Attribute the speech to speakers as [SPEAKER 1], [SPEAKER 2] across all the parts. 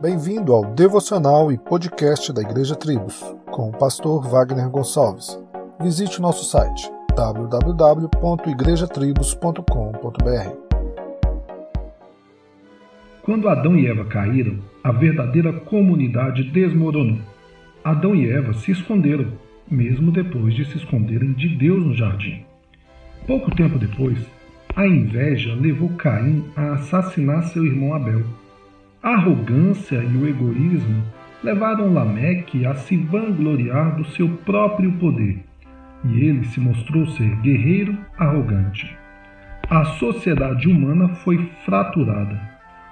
[SPEAKER 1] Bem-vindo ao devocional e podcast da Igreja Tribos, com o pastor Wagner Gonçalves. Visite o nosso site www.igrejatribos.com.br.
[SPEAKER 2] Quando Adão e Eva caíram, a verdadeira comunidade desmoronou. Adão e Eva se esconderam, mesmo depois de se esconderem de Deus no jardim. Pouco tempo depois, a inveja levou Caim a assassinar seu irmão Abel. A arrogância e o egoísmo levaram Lameque a se vangloriar do seu próprio poder, e ele se mostrou ser guerreiro arrogante. A sociedade humana foi fraturada.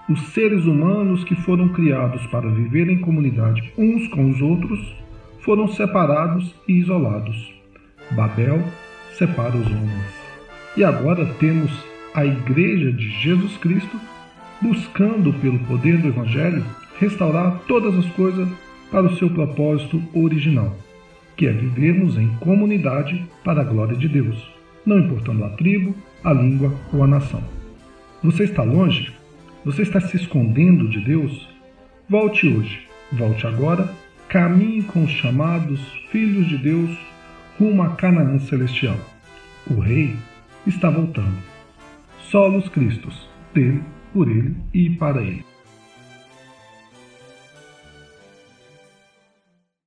[SPEAKER 2] Os seres humanos que foram criados para viver em comunidade uns com os outros foram separados e isolados. Babel separa os homens. E agora temos a Igreja de Jesus Cristo buscando, pelo poder do Evangelho, restaurar todas as coisas para o seu propósito original, que é vivermos em comunidade para a glória de Deus, não importando a tribo, a língua ou a nação. Você está longe? Você está se escondendo de Deus? Volte hoje, volte agora, caminhe com os chamados filhos de Deus rumo a Canaã celestial. O Rei está voltando. Solos Cristos, dele, por ele e para ele.